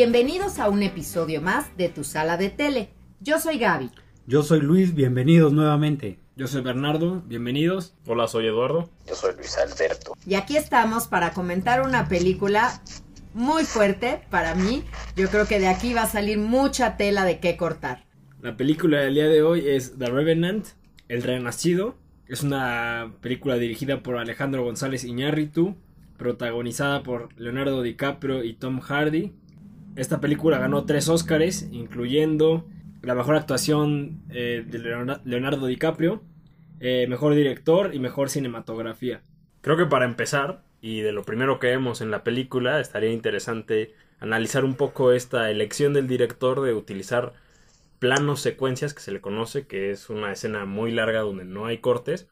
Bienvenidos a un episodio más de Tu Sala de Tele. Yo soy Gaby. Yo soy Luis, bienvenidos nuevamente. Yo soy Bernardo, bienvenidos. Hola, soy Eduardo. Yo soy Luis Alberto. Y aquí estamos para comentar una película muy fuerte para mí. Yo creo que de aquí va a salir mucha tela de qué cortar. La película del día de hoy es The Revenant, El Renacido. Es una película dirigida por Alejandro González Iñárritu, protagonizada por Leonardo DiCaprio y Tom Hardy. Esta película ganó tres Óscares, incluyendo la mejor actuación eh, de Leonardo DiCaprio, eh, mejor director y mejor cinematografía. Creo que para empezar, y de lo primero que vemos en la película, estaría interesante analizar un poco esta elección del director de utilizar planos secuencias que se le conoce, que es una escena muy larga donde no hay cortes.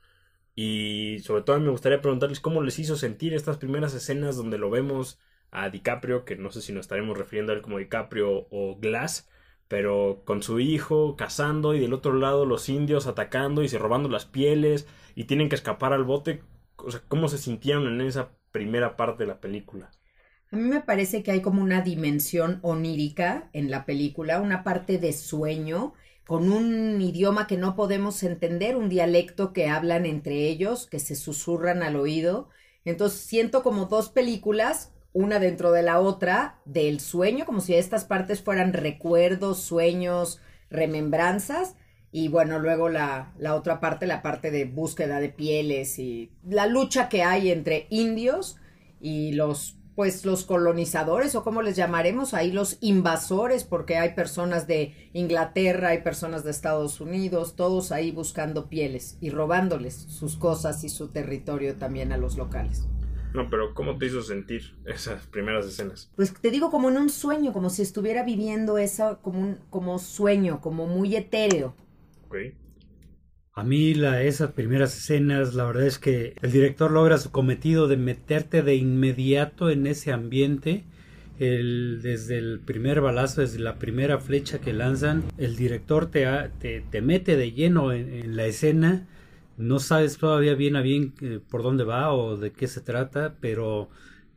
Y sobre todo me gustaría preguntarles cómo les hizo sentir estas primeras escenas donde lo vemos a DiCaprio, que no sé si nos estaremos refiriendo a él como DiCaprio o Glass, pero con su hijo cazando y del otro lado los indios atacando y se robando las pieles y tienen que escapar al bote. O sea, ¿cómo se sintieron en esa primera parte de la película? A mí me parece que hay como una dimensión onírica en la película, una parte de sueño con un idioma que no podemos entender, un dialecto que hablan entre ellos, que se susurran al oído. Entonces siento como dos películas una dentro de la otra del sueño, como si estas partes fueran recuerdos, sueños, remembranzas. Y bueno, luego la, la otra parte, la parte de búsqueda de pieles y la lucha que hay entre indios y los pues los colonizadores o como les llamaremos ahí los invasores porque hay personas de Inglaterra, hay personas de Estados Unidos, todos ahí buscando pieles y robándoles sus cosas y su territorio también a los locales. No, pero ¿cómo te hizo sentir esas primeras escenas? Pues te digo como en un sueño, como si estuviera viviendo eso como un como sueño, como muy etéreo. Ok. A mí la, esas primeras escenas, la verdad es que el director logra su cometido de meterte de inmediato en ese ambiente. El, desde el primer balazo, desde la primera flecha que lanzan, el director te, te, te mete de lleno en la escena no sabes todavía bien a bien eh, por dónde va o de qué se trata, pero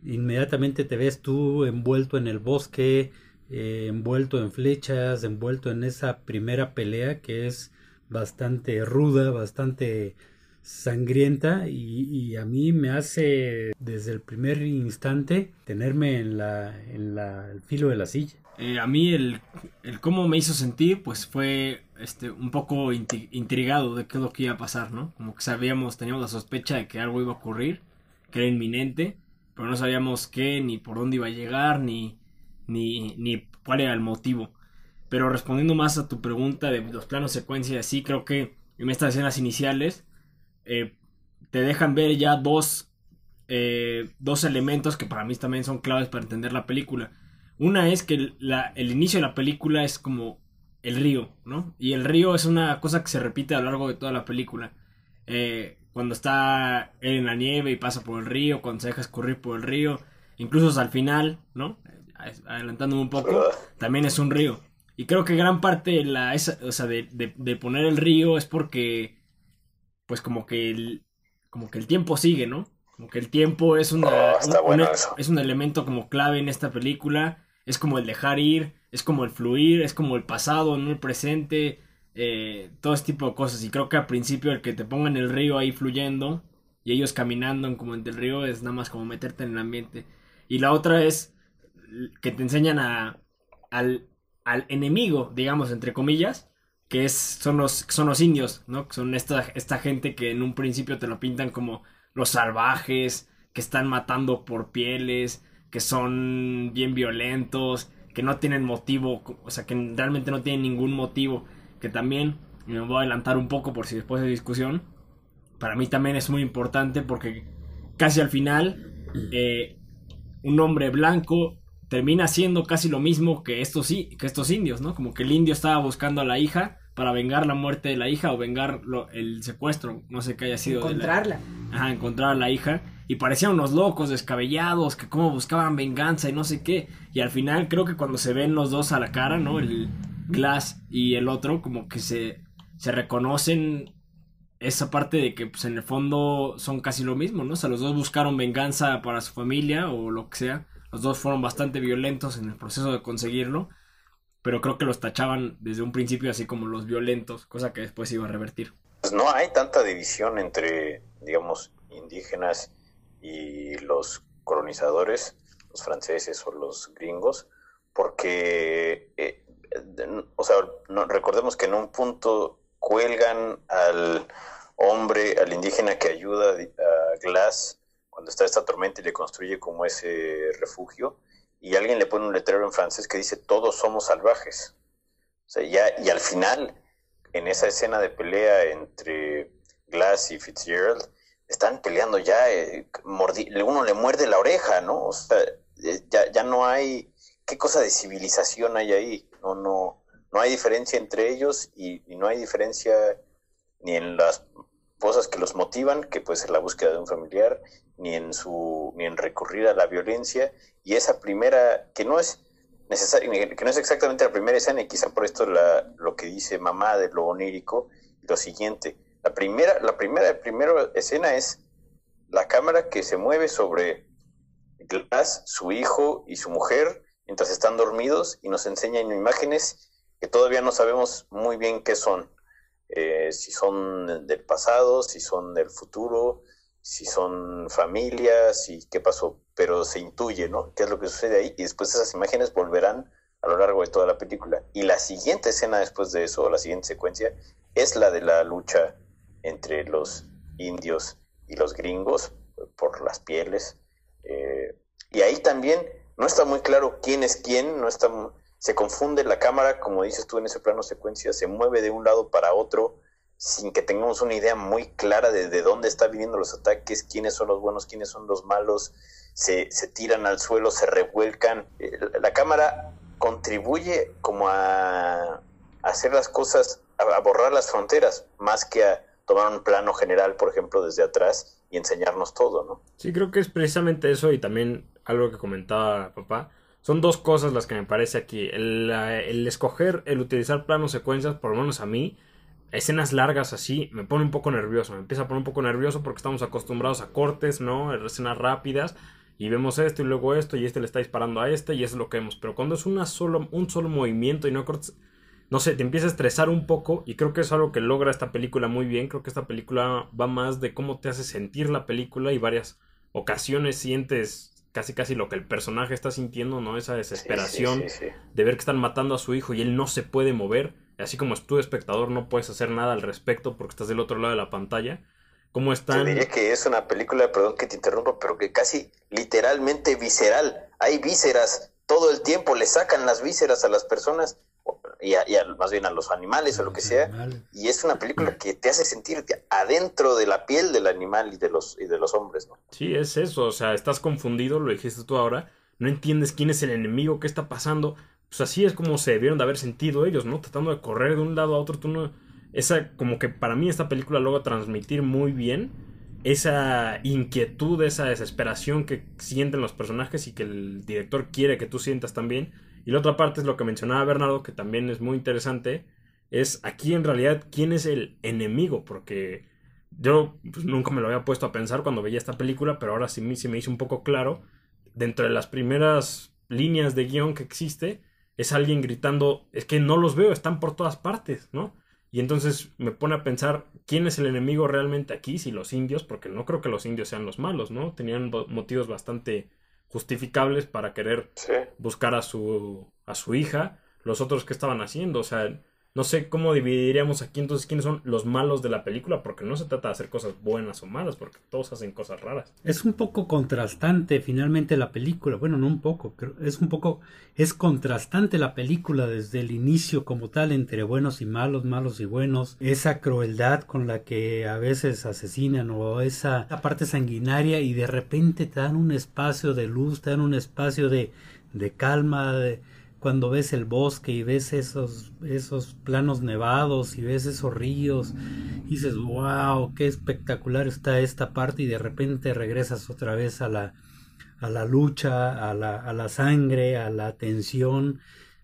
inmediatamente te ves tú envuelto en el bosque, eh, envuelto en flechas, envuelto en esa primera pelea que es bastante ruda, bastante sangrienta y, a mí me hace desde el primer instante tenerme en la en la, el filo de la silla. Eh, a mí el, el, cómo me hizo sentir pues fue este un poco intrigado de qué es lo que iba a pasar, ¿no? Como que sabíamos, teníamos la sospecha de que algo iba a ocurrir, que era inminente, pero no sabíamos qué, ni por dónde iba a llegar, ni, ni, ni cuál era el motivo. Pero respondiendo más a tu pregunta de los planos secuencia, sí creo que en estas escenas iniciales eh, te dejan ver ya dos, eh, dos elementos que para mí también son claves para entender la película una es que el, inicio de la película es como el río, ¿no? Y el río es una cosa que se repite a lo largo de toda la película. Eh, cuando está él en la nieve y pasa por el río, cuando se deja escurrir por el río, incluso al final, ¿no? Adelantándome un poco, también es un río. Y creo que gran parte de, la, o sea, de, poner el río es porque, pues como que el, como que el tiempo sigue, ¿no? Como que el tiempo es, una, oh, es un elemento como clave en esta película es como el dejar ir, es como el fluir, es como el pasado, no el presente, eh, todo ese tipo de cosas. Y creo que al principio el que te pongan el río ahí fluyendo y ellos caminando como entre el río es nada más como meterte en el ambiente. Y la otra es que te enseñan a, al, al enemigo, digamos, entre comillas, que es, son, los, son los indios, ¿no? Son esta, esta gente que en un principio te lo pintan como los salvajes, que están matando por pieles, que son bien violentos, que no tienen motivo, o sea, que realmente no tienen ningún motivo, que también, me voy a adelantar un poco por si después de discusión, para mí también es muy importante porque casi al final eh, un hombre blanco termina siendo casi lo mismo que estos, que estos indios, ¿no? Como que el indio estaba buscando a la hija para vengar la muerte de la hija o vengar el secuestro, no sé qué haya sido. Encontrarla. Ajá, encontrar a la hija y parecían unos locos, descabellados, que como buscaban venganza y no sé qué. Y al final creo que cuando se ven los dos a la cara, ¿no? El Glass y el otro, como que se, se reconocen esa parte de que pues en el fondo son casi lo mismo, ¿no? O sea, los dos buscaron venganza para su familia o lo que sea, Los dos fueron bastante violentos en el proceso de conseguirlo, pero creo que los tachaban desde un principio así como los violentos, cosa que después iba a revertir. Pues no hay tanta división entre, digamos, indígenas y los colonizadores, los franceses o los gringos, porque, eh, o sea, recordemos que en un punto cuelgan al hombre, al indígena que ayuda a Glass cuando está esta tormenta y le construye como ese refugio, y alguien le pone un letrero en francés que dice todos somos salvajes. Ya, y al final, en esa escena de pelea entre Glass y Fitzgerald, están peleando ya, eh, uno le muerde la oreja, ¿no? O sea, eh, ya, ya no hay, ¿qué cosa de civilización hay ahí? No, no, no hay diferencia entre ellos y, y no hay diferencia ni en las cosas que los motivan, que puede ser la búsqueda de un familiar, ni en su, ni en recurrir a la violencia, y esa primera, que no es necesaria, que no es exactamente la primera escena, y quizá por esto la, lo que dice mamá de lo onírico, lo siguiente, la primera, la primera, primera escena es la cámara que se mueve sobre Glass, su hijo y su mujer, mientras están dormidos, y nos enseñan imágenes que todavía no sabemos muy bien qué son. Eh, si son del pasado, si son del futuro, si son familias y qué pasó, pero se intuye, ¿no? ¿Qué es lo que sucede ahí? Y después esas imágenes volverán a lo largo de toda la película. Y la siguiente escena después de eso, la siguiente secuencia, es la de la lucha entre los indios y los gringos por las pieles. Eh, y ahí también no está muy claro quién es quién, no está se confunde la cámara, como dices tú en ese plano secuencia, se mueve de un lado para otro sin que tengamos una idea muy clara de, de dónde están viniendo los ataques, quiénes son los buenos, quiénes son los malos, se, se tiran al suelo, se revuelcan. Eh, la cámara contribuye como a, hacer las cosas, a, borrar las fronteras, más que a tomar un plano general, por ejemplo, desde atrás y enseñarnos todo, ¿no? Sí, creo que es precisamente eso y también algo que comentaba papá, son dos cosas las que me parece aquí. El, escoger, el utilizar planos secuencias, por lo menos a mí, escenas largas así, me pone un poco nervioso. Me empieza a poner un poco nervioso porque estamos acostumbrados a cortes, ¿no? Escenas rápidas. Y vemos esto y luego esto y este le está disparando a este y eso es lo que vemos. Pero cuando es una solo, un solo movimiento y no cortes, no sé, te empieza a estresar un poco y creo que es algo que logra esta película muy bien. Creo que esta película va más de cómo te hace sentir la película y varias ocasiones sientes casi casi lo que el personaje está sintiendo, ¿no? Esa desesperación de ver que están matando a su hijo y él no se puede mover, así como tú espectador no puedes hacer nada al respecto porque estás del otro lado de la pantalla. ¿Cómo están? Yo diría que es una película, perdón que te interrumpa, pero que casi literalmente visceral. Hay vísceras todo el tiempo, le sacan las vísceras a las personas y, más bien a los animales o lo que sea. Y es una película que te hace sentir adentro de la piel del animal y de los, y de los hombres, ¿no? Sí, es eso. O sea, estás confundido, lo dijiste tú ahora. No entiendes quién es el enemigo, qué está pasando. Pues así es como se debieron de haber sentido ellos, ¿no? Tratando de correr de un lado a otro. Esa, como que para mí esta película logra transmitir muy bien esa inquietud, esa desesperación que sienten los personajes y que el director quiere que tú sientas también y la otra parte es lo que mencionaba Bernardo, que también es muy interesante, es aquí en realidad quién es el enemigo, porque yo pues, nunca me lo había puesto a pensar cuando veía esta película, pero ahora sí, me hizo un poco claro, dentro de las primeras líneas de guion que existe, es alguien gritando, es que no los veo, están por todas partes, ¿no? Y entonces me pone a pensar quién es el enemigo realmente aquí, si los indios, porque no creo que los indios sean los malos, ¿no? Tenían motivos bastante justificables para querer buscar a su, a su hija, los otros que estaban haciendo, o sea, no sé cómo dividiríamos aquí entonces quiénes son los malos de la película, porque no se trata de hacer cosas buenas o malas, porque todos hacen cosas raras. Es un poco contrastante finalmente la película, bueno, no un poco, es un poco, es contrastante la película desde el inicio como tal entre buenos y malos, malos y buenos, esa crueldad con la que a veces asesinan o esa parte sanguinaria y de repente te dan un espacio de luz, te dan un espacio de, de calma, de cuando ves el bosque y ves esos, esos planos nevados y ves esos ríos dices, wow, qué espectacular está esta parte y de repente regresas otra vez a la, a la lucha, a la, a la sangre, a la tensión.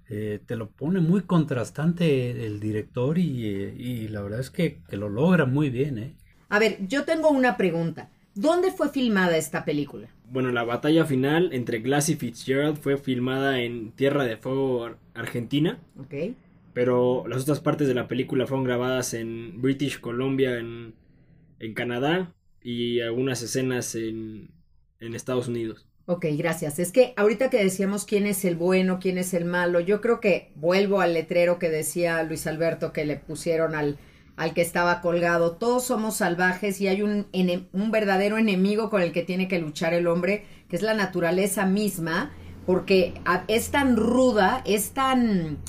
Eh, te lo pone muy contrastante el director y, y la verdad es que, que, lo logra muy bien. ¿eh? A ver, yo tengo una pregunta. ¿Dónde fue filmada esta película? Bueno, la batalla final entre Glass y Fitzgerald fue filmada en Tierra de Fuego, Argentina. Ok. Pero las otras partes de la película fueron grabadas en British Columbia, en, en Canadá, y algunas escenas en, en Estados Unidos. Ok, gracias. Es que ahorita que decíamos quién es el bueno, quién es el malo, yo creo que vuelvo al letrero que decía Luis Alberto que le pusieron al, al que estaba colgado. Todos somos salvajes y hay un, un verdadero enemigo con el que tiene que luchar el hombre, que es la naturaleza misma, porque es tan ruda, es tan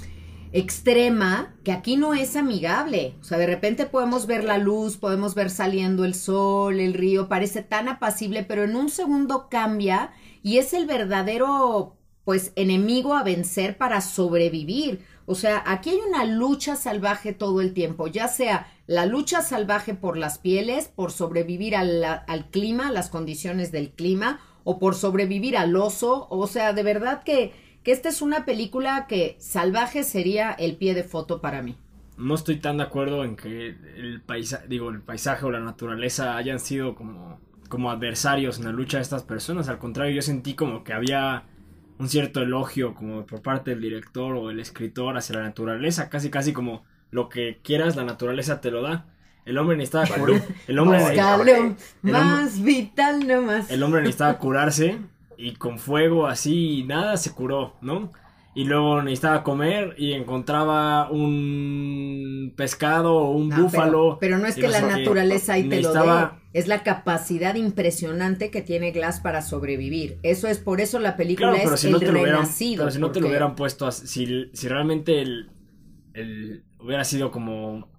extrema que aquí no es amigable. O sea, de repente podemos ver la luz, podemos ver saliendo el sol, el río, parece tan apacible, pero en un segundo cambia y es el verdadero, pues, enemigo a vencer para sobrevivir. O sea, aquí hay una lucha salvaje todo el tiempo, ya sea la lucha salvaje por las pieles, por sobrevivir al, al clima, las condiciones del clima, o por sobrevivir al oso. O sea, de verdad que, que esta es una película que salvaje sería el pie de foto para mí. No estoy tan de acuerdo en que el paisaje, digo, el paisaje o la naturaleza hayan sido como, como adversarios en la lucha de estas personas. Al contrario, yo sentí como que había un cierto elogio como por parte del director o el escritor hacia la naturaleza, casi casi como lo que quieras, la naturaleza te lo da. El hombre necesitaba curar, el hombre, Búscalo, más vital nomás. el hombre necesitaba curarse y con fuego así nada se curó, ¿no? Y luego necesitaba comer y encontraba un pescado o un No, búfalo. Pero, pero no es que la naturaleza ahí te lo dé. Es la capacidad impresionante que tiene Glass para sobrevivir. Eso es por eso la película Claro, pero es si no el te lo hubieran, renacido. pero si no te lo hubieran puesto si, si realmente el, el- hubiera sido como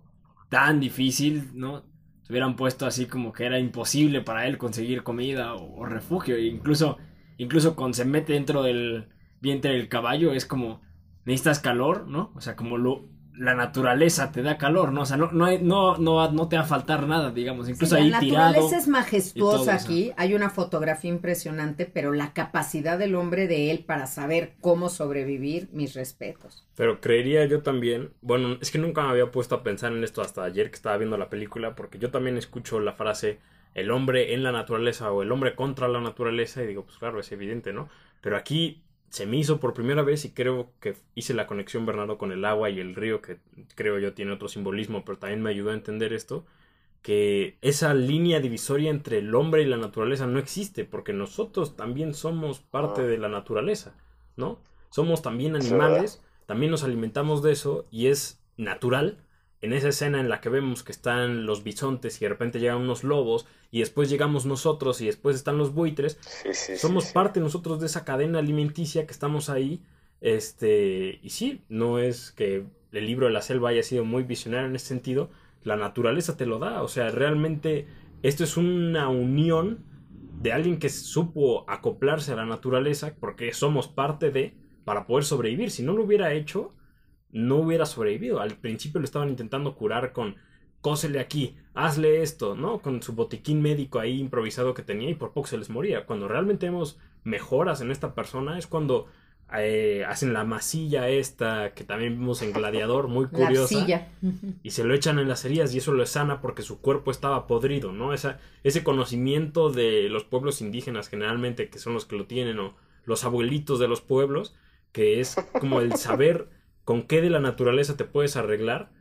tan difícil, ¿no? Se hubieran puesto así como que era imposible para él conseguir comida o, o refugio. E incluso, incluso cuando se mete dentro del vientre del caballo es como necesitas calor, ¿no? O sea, como lo, la naturaleza te da calor, ¿no? O sea, no, no, hay- no, no, no te va a faltar nada, digamos. Incluso Sí, ahí la tirado. naturaleza es majestuosa aquí. Hay una fotografía impresionante, pero la capacidad del hombre de él para saber cómo sobrevivir, mis respetos. Pero creería yo también, bueno, es que nunca me había puesto a pensar en esto hasta ayer que estaba viendo la película, porque yo también escucho la frase el hombre en la naturaleza o el hombre contra la naturaleza y digo, pues claro, es evidente, ¿no? Pero aquí se me hizo por primera vez y creo que hice la conexión, Bernardo, con el agua y el río, que creo yo tiene otro simbolismo, pero también me ayudó a entender esto, que esa línea divisoria entre el hombre y la naturaleza no existe, porque nosotros también somos parte de la naturaleza, ¿no? Somos también animales, también nos alimentamos de eso y es natural. En esa escena en la que vemos que están los bisontes y de repente llegan unos lobos y después llegamos nosotros y después están los buitres, Sí, sí, sí, somos sí. parte nosotros de esa cadena alimenticia que estamos ahí. Este, y sí, no es que el libro de la selva haya sido muy visionario en ese sentido, la naturaleza te lo da, o sea, realmente esto es una unión de alguien que supo acoplarse a la naturaleza porque somos parte de para poder sobrevivir. Si no lo hubiera hecho, no hubiera sobrevivido. Al principio lo estaban intentando curar con cósele aquí, hazle esto, ¿no? Con su botiquín médico ahí improvisado que tenía y por poco se les moría. Cuando realmente vemos mejoras en esta persona es cuando eh, hacen la masilla esta que también vimos en Gladiador, muy La curiosa arcilla. y se lo echan en las heridas y eso lo sana porque su cuerpo estaba podrido, ¿no? Esa, ese conocimiento de los pueblos indígenas generalmente, que son los que lo tienen, o los abuelitos de los pueblos, que es como el saber con qué de la naturaleza te puedes arreglar.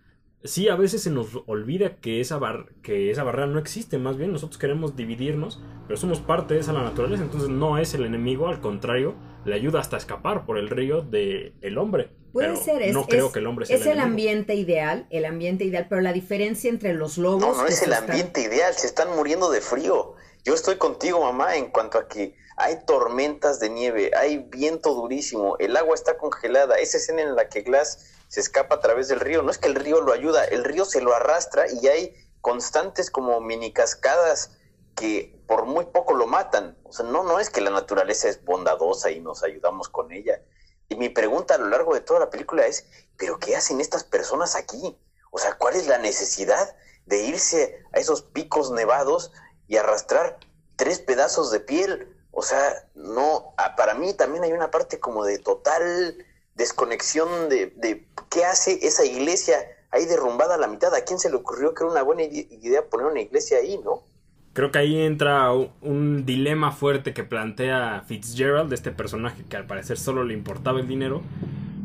Sí, a veces se nos olvida que esa, bar que esa barrera no existe, más bien nosotros queremos dividirnos, pero somos parte de esa la naturaleza, entonces no es el enemigo, al contrario, le ayuda hasta a escapar por el río del el hombre. Puede Pero ser, es, no creo es- que el hombre sea es el ambiente ideal, el ambiente ideal, pero la diferencia entre los lobos. No, no que es el están- ambiente ideal, se están muriendo de frío. Yo estoy contigo, mamá, en cuanto a que hay tormentas de nieve, hay viento durísimo, el agua está congelada. Esa escena en la que Glass se escapa a través del río, no es que el río lo ayuda, el río se lo arrastra y hay constantes como mini cascadas que por muy poco lo matan. O sea, no, no es que la naturaleza es bondadosa y nos ayudamos con ella. Y mi pregunta a lo largo de toda la película es, ¿pero qué hacen estas personas aquí? O sea, ¿cuál es la necesidad de irse a esos picos nevados y arrastrar tres pedazos de piel? O sea, no, para mí también hay una parte como de total desconexión de, de qué hace esa iglesia ahí derrumbada a la mitad. ¿A quién se le ocurrió que era una buena ide- idea poner una iglesia ahí, no? creo que ahí entra un dilema fuerte que plantea Fitzgerald, este personaje que al parecer solo le importaba el dinero,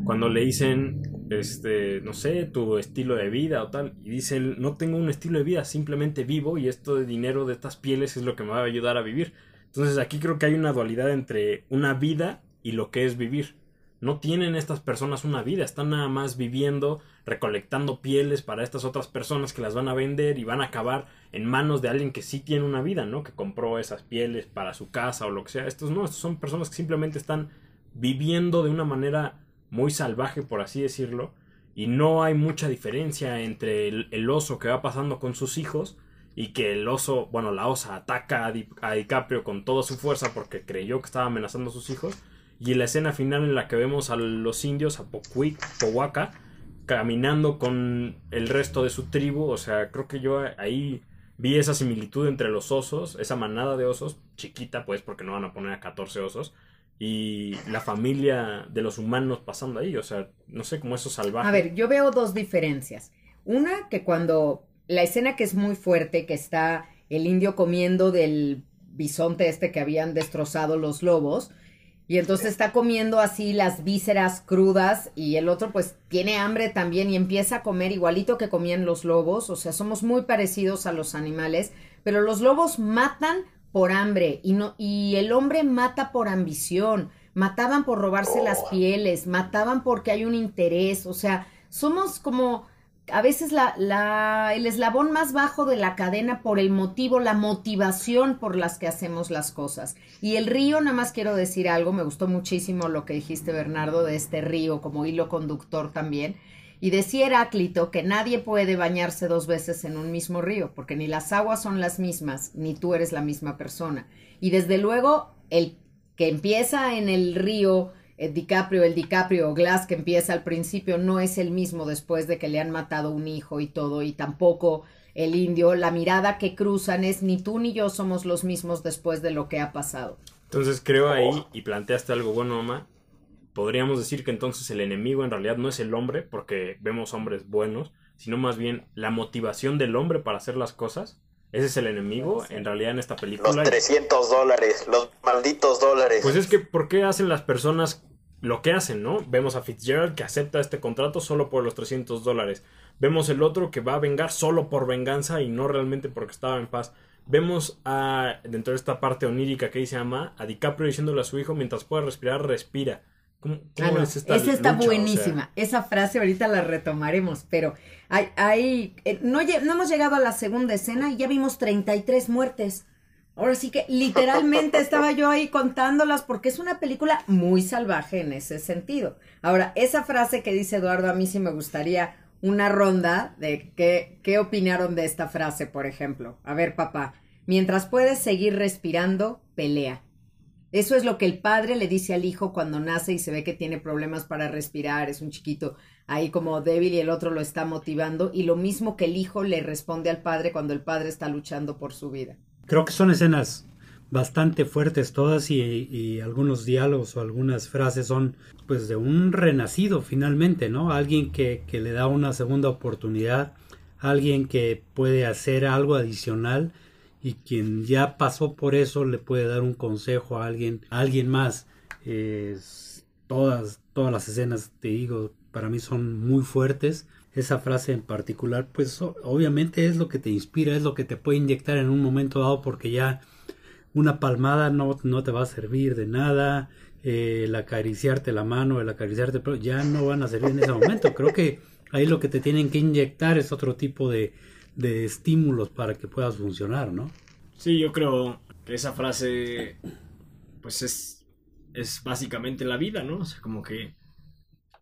cuando le dicen, este, no sé, tu estilo de vida o tal, y dice, no tengo un estilo de vida, simplemente vivo y esto de dinero de estas pieles es lo que me va a ayudar a vivir. Entonces aquí creo que hay una dualidad entre una vida y lo que es vivir. No tienen estas personas una vida, están nada más viviendo, recolectando pieles para estas otras personas que las van a vender y van a acabar en manos de alguien que sí tiene una vida, ¿no? Que compró esas pieles para su casa o lo que sea. Estos no, estos son personas que simplemente están viviendo de una manera muy salvaje, por así decirlo, y no hay mucha diferencia entre el, oso que va pasando con sus hijos y que el oso, bueno, la osa ataca a, DiCaprio con toda su fuerza porque creyó que estaba amenazando a sus hijos y la escena final en la que vemos a los indios, a Pocuic, Powaka, caminando con el resto de su tribu. O sea, creo que yo ahí vi esa similitud entre los osos, esa manada de osos, chiquita pues, porque no van a poner a 14 osos, y la familia de los humanos pasando ahí. O sea, no sé, cómo eso salvaje. A ver, yo veo dos diferencias. Una, que cuando la escena que es muy fuerte, que está el indio comiendo del bisonte este que habían destrozado los lobos, y entonces está comiendo así las vísceras crudas y el otro pues tiene hambre también y empieza a comer igualito que comían los lobos. O sea, somos muy parecidos a los animales, pero los lobos matan por hambre y, no, y el hombre mata por ambición. Mataban por robarse las pieles, mataban porque hay un interés. O sea, somos como a veces la, la, el eslabón más bajo de la cadena por el motivo, la motivación por las que hacemos las cosas. Y el río, nada más quiero decir algo, me gustó muchísimo lo que dijiste, Bernardo, de este río como hilo conductor también. Y decía Heráclito que nadie puede bañarse dos veces en un mismo río, porque ni las aguas son las mismas, ni tú eres la misma persona. Y desde luego, el que empieza en el río el DiCaprio, el DiCaprio Glass que empieza al principio no es el mismo después de que le han matado un hijo y todo, y tampoco el indio, la mirada que cruzan es ni tú ni yo somos los mismos después de lo que ha pasado. Entonces creo ahí, y planteaste algo bueno, mamá, podríamos decir que entonces el enemigo en realidad no es el hombre, porque vemos hombres buenos, sino más bien la motivación del hombre para hacer las cosas. Ese es el enemigo, en realidad, en esta película. Los 300 dólares, los malditos dólares. Pues es que, ¿por qué hacen las personas lo que hacen, ¿no? Vemos a Fitzgerald que acepta este contrato solo por los 300 dólares. Vemos el otro que va a vengar solo por venganza y no realmente porque estaba en paz. Vemos a, dentro de esta parte onírica que dice ama, a DiCaprio diciéndole a su hijo, mientras pueda respirar, respira. ¿Cómo, ah, es esta Esa está buenísima. Esa frase ahorita la retomaremos, pero hay, hay eh, no, no hemos llegado a la segunda escena y ya vimos 33 muertes. Ahora sí que literalmente estaba yo ahí contándolas porque es una película muy salvaje en ese sentido. Ahora, esa frase que dice Eduardo, a mí sí me gustaría una ronda de qué, qué opinaron de esta frase, por ejemplo. A ver, papá, mientras puedes seguir respirando, pelea. Eso es lo que el padre le dice al hijo cuando nace y se ve que tiene problemas para respirar, es un chiquito ahí como débil y el otro lo está motivando, y lo mismo que el hijo le responde al padre cuando el padre está luchando por su vida. Creo que son escenas bastante fuertes todas y, algunos diálogos o algunas frases son pues de un renacido finalmente, ¿no? Alguien que, que, le da una segunda oportunidad, alguien que puede hacer algo adicional y quien ya pasó por eso le puede dar un consejo a alguien, a alguien más. todas, todas las escenas, te digo, para mí son muy fuertes esa frase en particular, pues obviamente es lo que te inspira, es lo que te puede inyectar en un momento dado porque ya una palmada no, no te va a servir de nada, eh, el acariciarte la mano, el acariciarte, pero ya no van a servir en ese momento. Creo que ahí lo que te tienen que inyectar es otro tipo de, de estímulos para que puedas funcionar, ¿no? Sí, yo creo que esa frase, pues es, es básicamente la vida, ¿no? O sea, como que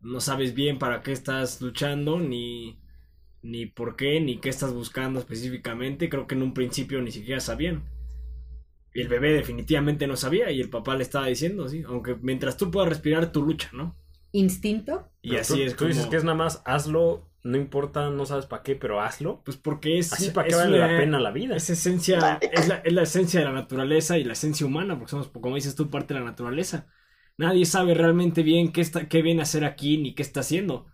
no sabes bien para qué estás luchando, ni, ni por qué, ni qué estás buscando específicamente. Creo que en un principio ni siquiera sabían. Y el bebé definitivamente no sabía y el papá le estaba diciendo, sí, aunque mientras tú puedas respirar tu lucha, ¿no? Instinto. Y así es. Tú dices que es nada más hazlo, no importa, no sabes para qué, pero hazlo. Pues porque es. Así para qué vale la, pena la vida. Es esencia, es la, es la esencia de la naturaleza y la esencia humana, porque somos, como dices tú, parte de la naturaleza. Nadie sabe realmente bien qué, está, qué viene a hacer aquí ni qué está haciendo.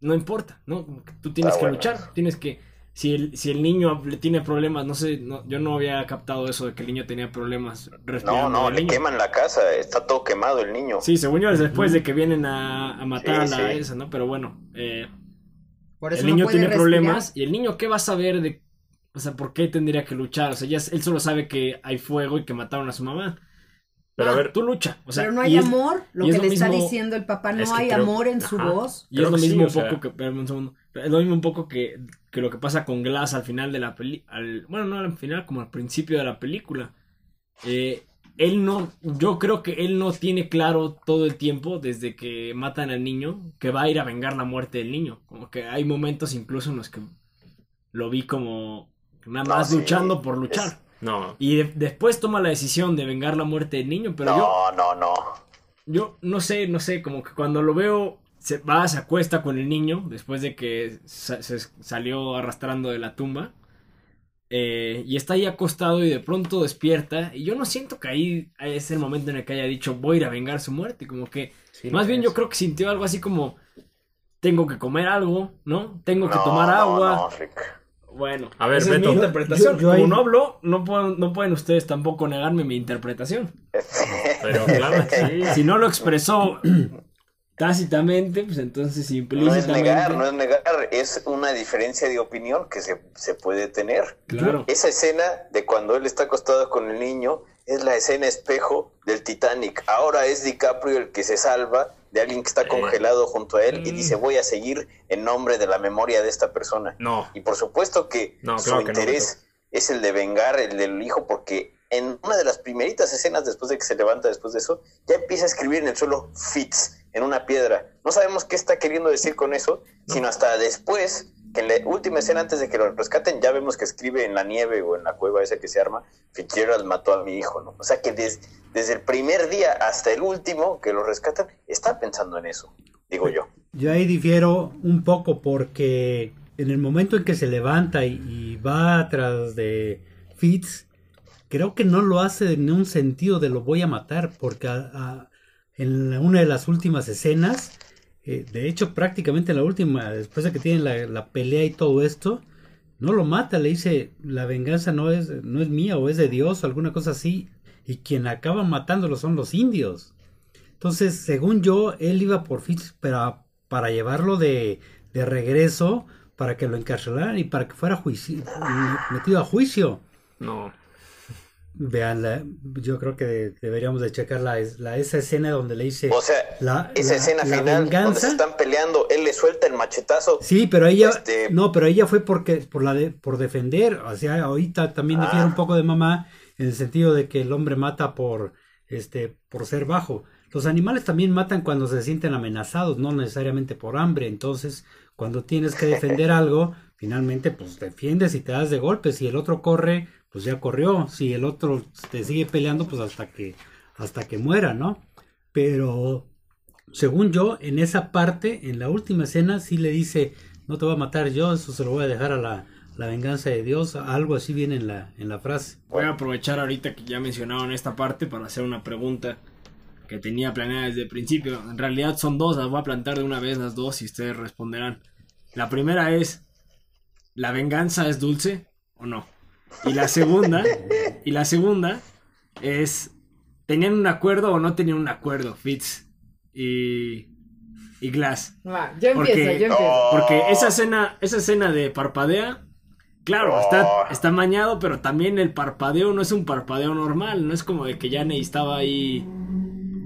No importa, ¿no? Tú tienes que luchar, tienes que si el, si el niño le tiene problemas, no sé, no, yo no había captado eso de que el niño tenía problemas No, respirando. no, el le niño. queman la casa, está todo quemado el niño. Sí, según yo es después de que vienen a, a matar Sí, a la sí. esa, ¿no? Pero bueno, eh, Por eso el no niño puede tiene respirar. problemas y el niño qué va a saber de, o sea, por qué tendría que luchar, o sea, ya, él solo sabe que hay fuego y que mataron a su mamá. Pero a Ah, ver, tú lucha, o sea, Pero no hay es- amor, lo que lo le está diciendo el papá, no es que hay creo- amor en su Ajá. voz. Y es lo sí, mismo un sea- poco que, espérame un segundo. Es lo mismo un poco que, que lo que pasa con Glass al final de la peli, al, bueno, no al final, como al principio de la película. Eh, él no, yo creo que él no tiene claro todo el tiempo desde que matan al niño que va a ir a vengar la muerte del niño. Como que hay momentos incluso en los que lo vi como nada No, más sí, luchando por luchar. es- no. Y de- después toma la decisión de vengar la muerte del niño, pero yo, no, no, no. yo no sé, no sé, como que cuando lo veo, se va, se acuesta con el niño después de que sa- se salió arrastrando de la tumba. Eh, y está ahí acostado y de pronto despierta. Y yo no siento que ahí es el momento en el que haya dicho voy a ir a vengar su muerte. Como que, Sí, más bien es. yo creo que sintió algo así como tengo que comer algo, ¿no? Tengo que tomar no, agua. no. Bueno, A ver, esa es mi interpretación. Yo- yo Como no hablo, no pueden, no pueden ustedes tampoco negarme mi interpretación. Pero claro sí. Si no lo expresó tácitamente, pues entonces No implícitamente. es negar, no es negar, es una diferencia de opinión que se, se puede tener. Claro. Esa escena de cuando él está acostado con el niño es la escena espejo del Titanic. Ahora es DiCaprio el que se salva de alguien que está congelado junto a él y Mm. dice voy a seguir en nombre de la memoria de esta persona. No. Y por supuesto que No, su claro que no, interés es el de vengar el del hijo porque en una de las primeritas escenas después de que se levanta después de eso, ya empieza a escribir en el suelo Fitz en una piedra. No sabemos qué está queriendo decir con eso, sino hasta después, que en la última escena antes de que lo rescaten, ya vemos que escribe en la nieve o en la cueva esa que se arma, Fitzgerald mató a mi hijo, ¿no? O sea que des- desde el primer día hasta el último que lo rescatan, está pensando en eso, digo yo. Yo ahí difiero un poco porque en el momento en que se levanta y, y va atrás de Fitz, creo que no lo hace en un sentido de lo voy a matar, porque a- en una de las últimas escenas, eh, de hecho prácticamente en la última, después de que tienen la, pelea y todo esto, no lo mata, le dice, la venganza no es, no es mía o es de Dios o alguna cosa así, y quien acaba matándolo son los indios. Entonces, según yo, él iba por Fitz para, para llevarlo de, de regreso, para que lo encarcelaran y para que fuera metido a juicio. No. Vean, la- yo creo que deberíamos de checar la, la- esa escena donde le dice O sea, la, esa la- escena la final donde se venganza. están peleando, él le suelta el machetazo. Sí, pero ella, Este- no, pero ella fue porque, por la de, por defender, o sea, ahorita también difiere Ah. un poco de mamá en el sentido de que el hombre mata por, este, por ser bajo. Los animales también matan cuando se sienten amenazados, no necesariamente por hambre. Entonces, cuando tienes que defender algo, finalmente, pues defiendes y te das de golpes. Si el otro corre, pues ya corrió. Si el otro te sigue peleando, pues hasta que, hasta que muera, ¿no? Pero según yo, en esa parte, en la última escena, sí le dice, no te voy a matar yo, eso se lo voy a dejar a la, la venganza de Dios, algo así viene en la, en la frase. Voy a aprovechar ahorita que ya mencionaron esta parte para hacer una pregunta que tenía planeada desde el principio. En realidad son dos, las voy a plantar de una vez las dos y ustedes responderán. La primera es, ¿la venganza es dulce o no? Y la segunda, y la segunda es, ¿tenían un acuerdo o no tenían un acuerdo, Fitz y, y Glass? Va, yo Porque- empiezo, yo empiezo. Porque esa escena, esa escena de parpadea, claro, Oh. está, está mañado, pero también el parpadeo no es un parpadeo normal, no es como de que ya necesitaba ahí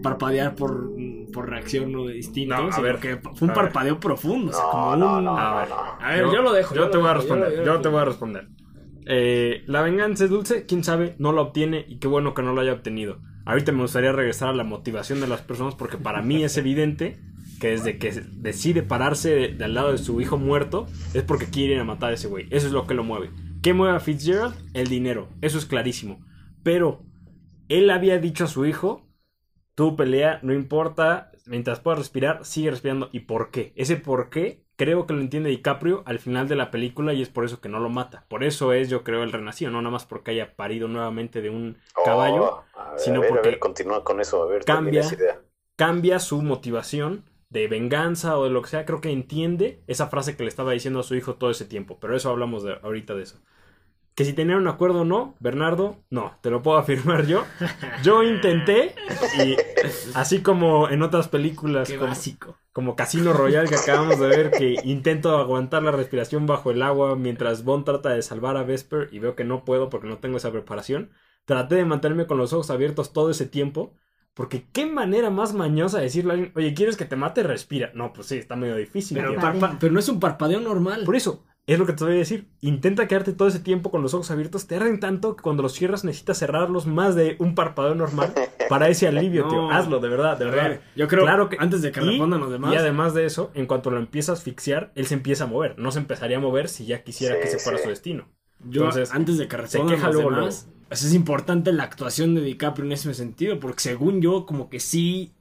parpadear por, por reacción o distinto, No, a sino ver, que fue un ver. parpadeo profundo, o sea, No, como no, un- no, A ver, no. A ver, yo lo dejo, Yo, yo te voy a yo responder. Yo, yo- te voy a responder. Eh, la venganza es dulce, quién sabe, no la obtiene y qué bueno que no la haya obtenido. Ahorita me gustaría regresar a la motivación de las personas porque para mí es evidente que desde que decide pararse de, de al lado de su hijo muerto es porque quiere a matar a ese güey. Eso es lo que lo mueve. ¿Qué mueve a Fitzgerald? El dinero. Eso es clarísimo. Pero él había dicho a su hijo, tú pelea, no importa, mientras puedas respirar, sigue respirando. ¿Y por qué? Ese por qué creo que lo entiende DiCaprio al final de la película y es por eso que no lo mata. Por eso es, yo creo, el renacido, no nada más porque haya parido nuevamente de un caballo, Oh, a ver, sino a ver, porque a ver, continúa con eso, a ver, cambia- termina esa idea. cambia su motivación de venganza o de lo que sea, creo que entiende esa frase que le estaba diciendo a su hijo todo ese tiempo. Pero eso hablamos de, ahorita de eso. Que si tenían un acuerdo o no, Bernardo, no, te lo puedo afirmar yo. Yo intenté y así como en otras películas Qué como, básico. como Casino Royale que acabamos de ver que intento aguantar la respiración bajo el agua mientras Bond trata de salvar a Vesper y veo que no puedo porque no tengo esa preparación. Traté de mantenerme con los ojos abiertos todo ese tiempo porque qué manera más mañosa de decirle a alguien, oye, ¿quieres que te mate? Respira. No, pues sí, está medio difícil. Parpa- pero no es un parpadeo normal. Por eso, es lo que te voy a decir. Intenta quedarte todo ese tiempo con los ojos abiertos. Te arden tanto que cuando los cierras necesitas cerrarlos más de un parpadeo normal para ese alivio, tío. Hazlo, de verdad, de verdad. ver, yo creo, Claro que- antes de que respondan los demás, Y además de eso, en cuanto lo empiezas a asfixiar, él se empieza a mover. No se empezaría a mover si ya quisiera Sí, que se fuera sí. su destino. yo Entonces, antes de que respondan queja los luego, demás, pues es importante la actuación de DiCaprio en ese sentido, porque según yo, como que sí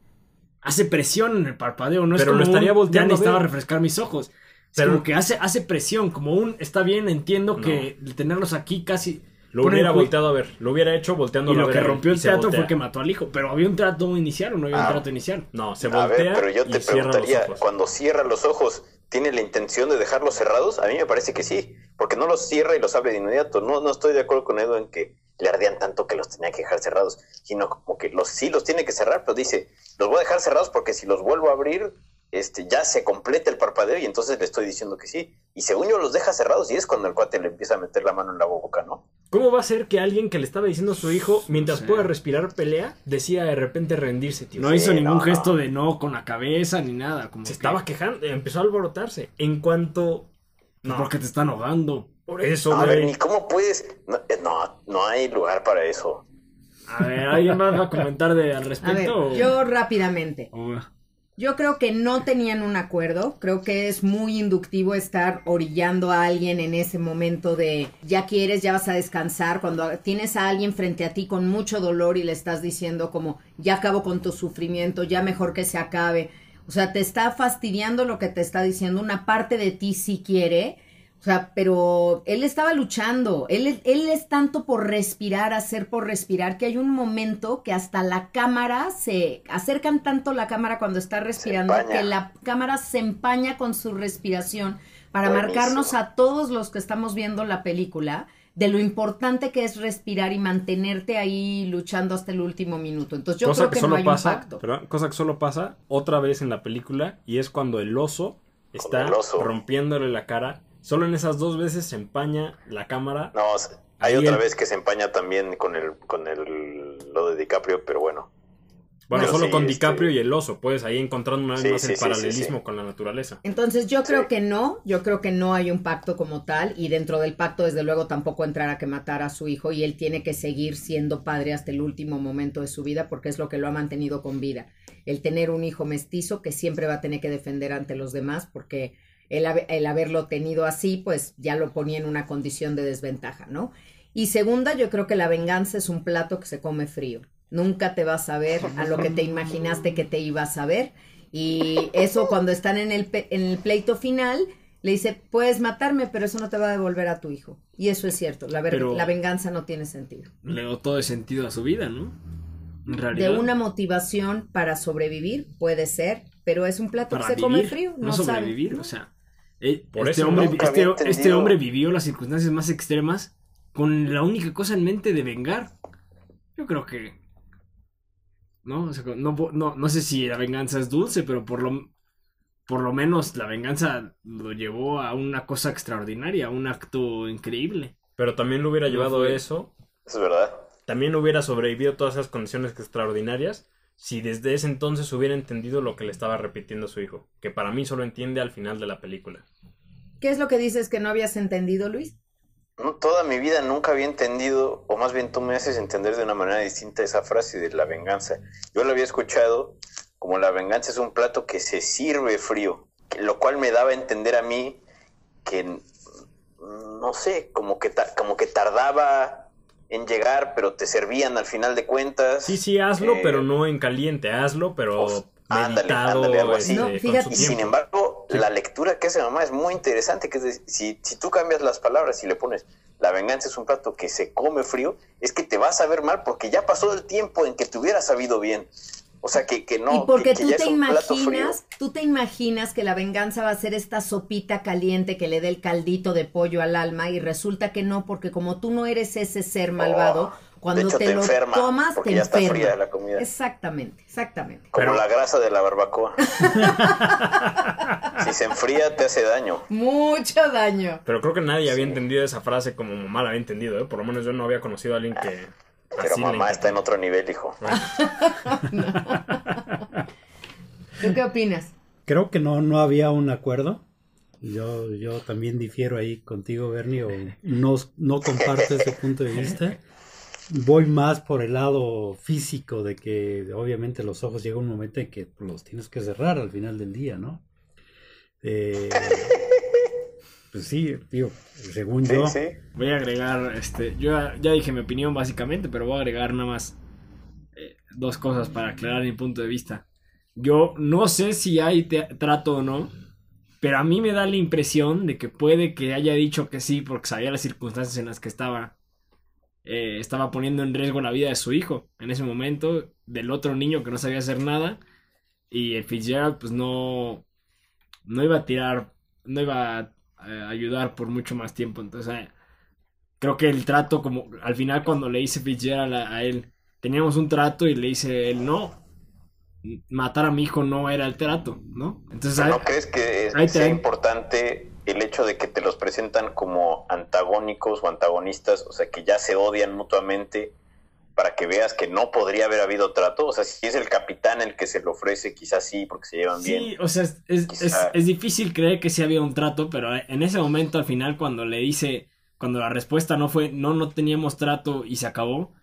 hace presión en el parpadeo, no es Pero lo como estaría un, volteando ya a necesitaba refrescar mis ojos. Pero- como que hace, hace presión, como un, está bien, entiendo No. que el tenerlos aquí casi... Lo hubiera volteado a ver. Lo hubiera hecho volteando Y a lo ver. que a él, rompió y el voltea. fue que mató al hijo, pero había un trato inicial o no había un Ah. trato inicial. No, se A voltea ver, pero yo te y preguntaría, cuando cierra los ojos, ¿tiene la intención de dejarlos cerrados? A mí me parece que sí, porque no los cierra y los abre de inmediato. No, no estoy de acuerdo con Edu en que le ardían tanto que los tenía que dejar cerrados, sino como que los sí los tiene que cerrar, pero dice, los voy a dejar cerrados porque si los vuelvo a abrir, este, ya se completa el parpadeo y entonces le estoy diciendo que sí. Y según yo los deja cerrados y es cuando el cuate le empieza a meter la mano en la boca, ¿no? ¿Cómo va a ser que alguien que le estaba diciendo a su hijo, mientras Sí. pueda respirar pelea, decía de repente rendirse, tío? No Sí, hizo ningún no. gesto de no con la cabeza ni nada. Como Se que- estaba quejando, empezó a alborotarse. En cuanto... No, Porque te está ahogando. por eso, A ver, ni cómo puedes... No, eh, no, no hay lugar para eso. A ver, ¿alguien más va a comentar de, al A ver, respecto? o- yo rápidamente. o- Yo creo que no tenían un acuerdo, creo que es muy inductivo estar orillando a alguien en ese momento de ya quieres, ya vas a descansar, cuando tienes a alguien frente a ti con mucho dolor y le estás diciendo como ya acabo con tu sufrimiento, ya mejor que se acabe. O sea, te está fastidiando lo que te está diciendo, una parte de ti sí quiere, o sea, pero él estaba luchando, él, él es tanto por respirar, hacer por respirar, que hay un momento que hasta la cámara se acercan tanto la cámara cuando está respirando que la cámara se empaña con su respiración para Buenísimo. marcarnos a todos los que estamos viendo la película de lo importante que es respirar y mantenerte ahí luchando hasta el último minuto. Entonces yo cosa creo que, que, solo no hay pasa, un pacto. perdón, cosa que solo pasa otra vez en la película y es cuando el oso está el oso. rompiéndole la cara. Solo en esas dos veces se empaña la cámara. No, hay otra el- vez que se empaña también con el con el lo de DiCaprio, pero bueno. Bueno, Pero solo sí, con este- DiCaprio y el oso. Puedes ahí encontrando una vez Sí, más sí, el sí, sí, paralelismo sí. con la naturaleza. Entonces yo creo Sí. que no, yo creo que no hay un pacto como tal y dentro del pacto desde luego tampoco entrará que matar a su hijo y él tiene que seguir siendo padre hasta el último momento de su vida porque es lo que lo ha mantenido con vida. El tener un hijo mestizo que siempre va a tener que defender ante los demás porque el, habe- el haberlo tenido así pues ya lo ponía en una condición de desventaja, ¿no? Y segunda, yo creo que la venganza es un plato que se come frío. Nunca te vas a ver a lo que te imaginaste que te ibas a ver. Y eso cuando están en el, en el pleito final, le dice, puedes matarme, pero eso no te va a devolver a tu hijo. Y eso es cierto, la, ver- Pero- la venganza no tiene sentido. Le dio todo el sentido a su vida, ¿no? En realidad. De una motivación para sobrevivir, puede ser, pero es un plato para que se vivir, come frío. No, no sabe. sobrevivir, o sea. Eh, Por este, eso hombre, nunca este, este hombre vivió las circunstancias más extremas con la única cosa en mente de vengar. Yo creo que. No, O sea, no, no, no sé si la venganza es dulce, pero por lo, por lo menos la venganza lo llevó a una cosa extraordinaria, a un acto increíble. Pero también lo hubiera No llevado fue- eso. Es verdad. También hubiera sobrevivido todas esas condiciones extraordinarias si desde ese entonces hubiera entendido lo que le estaba repitiendo su hijo. Que para mí solo entiende al final de la película. ¿Qué es lo que dices que no habías entendido, Luis? No, toda mi vida nunca había entendido, o más bien tú me haces entender de una manera distinta esa frase de la venganza. Yo la había escuchado como la venganza es un plato que se sirve frío, que- lo cual me daba a entender a mí que, no sé, como que, ta- como que tardaba en llegar, pero te servían al final de cuentas. Sí, sí, hazlo, Eh, pero no en caliente. Hazlo, pero Pues, ándale, meditado. ándale, algo así. este, No, fíjate- Y sin tiempo. embargo, Sí. la lectura que hace mamá es muy interesante, que es decir, si, si tú cambias las palabras y le pones la venganza es un plato que se come frío, es que te vas a ver mal porque ya pasó el tiempo en que te hubieras sabido bien. O sea, que, que no. y porque que- que tú ya te imaginas, tú te imaginas que la venganza va a ser esta sopita caliente que le dé el caldito de pollo al alma y resulta que no, porque como tú no eres ese ser malvado, cuando Oh, de hecho, te, te lo enferma, tomas te ya está enferma. fría la comida. Exactamente, exactamente. Como Pero- la grasa de la barbacoa. si se enfría, te hace daño. Mucho daño. Pero creo que nadie había entendido esa frase como mamá la había entendido, ¿eh? Por lo menos yo no había conocido a alguien que... Pero así mamá está en otro nivel, hijo. ¿Tú qué opinas? Creo que no, no había un acuerdo. Yo, yo también difiero ahí contigo, Bernie, o no, no comparto ese punto de vista. Voy más por el lado físico de que obviamente los ojos llega un momento en que los tienes que cerrar al final del día, ¿no? Eh, pues sí, digo, según Sí, yo, sí. Voy a agregar, este, yo ya, dije mi opinión básicamente, pero voy a agregar nada más eh, dos cosas para aclarar mi punto de vista. Yo no sé si hay trato o no, pero a mí me da la impresión de que puede que haya dicho que sí porque sabía las circunstancias en las que estaba. eh, estaba poniendo en riesgo la vida de su hijo en ese momento, del otro niño que no sabía hacer nada, y el Fitzgerald pues no, no iba a tirar, no iba a eh, ayudar por mucho más tiempo. Entonces, eh, creo que el trato, como al final, cuando le hice Fitzgerald a, a él, teníamos un trato y le dice él, no, matar a mi hijo no era el trato, ¿no? Entonces, ¿No crees que es- sea importante el hecho de que te los presentan como antagónicos o antagonistas, o sea, que ya se odian mutuamente, para que veas que no podría haber habido trato? O sea, si es el capitán el que se lo ofrece, quizás sí, porque se llevan Sí, bien. o sea, es, es, difícil creer que sí había un trato, pero en ese momento al final cuando le dice, cuando la respuesta no fue, no, no teníamos trato y se acabó,